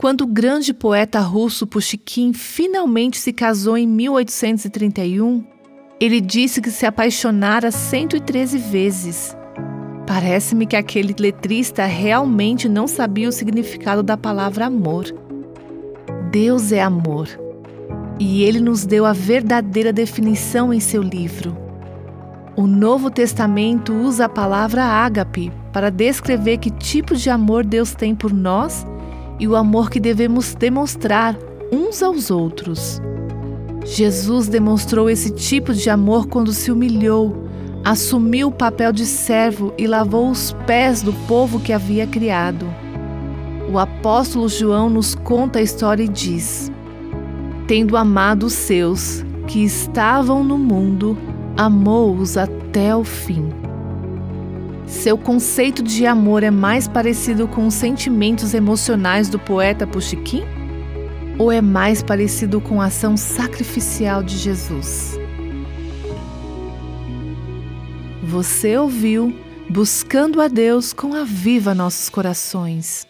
Quando o grande poeta russo Pushkin finalmente se casou em 1831, ele disse que se apaixonara 113 vezes. Parece-me que aquele letrista realmente não sabia o significado da palavra amor. Deus é amor. E ele nos deu a verdadeira definição em seu livro. O Novo Testamento usa a palavra ágape para descrever que tipo de amor Deus tem por nós e o amor que devemos demonstrar uns aos outros. Jesus demonstrou esse tipo de amor quando se humilhou, assumiu o papel de servo e lavou os pés do povo que havia criado. O apóstolo João nos conta a história e diz: Tendo amado os seus que estavam no mundo, amou-os até o fim. Seu conceito de amor é mais parecido com os sentimentos emocionais do poeta Pushkin? Ou é mais parecido com a ação sacrificial de Jesus? Você ouviu Buscando a Deus com a Viva Nossos Corações.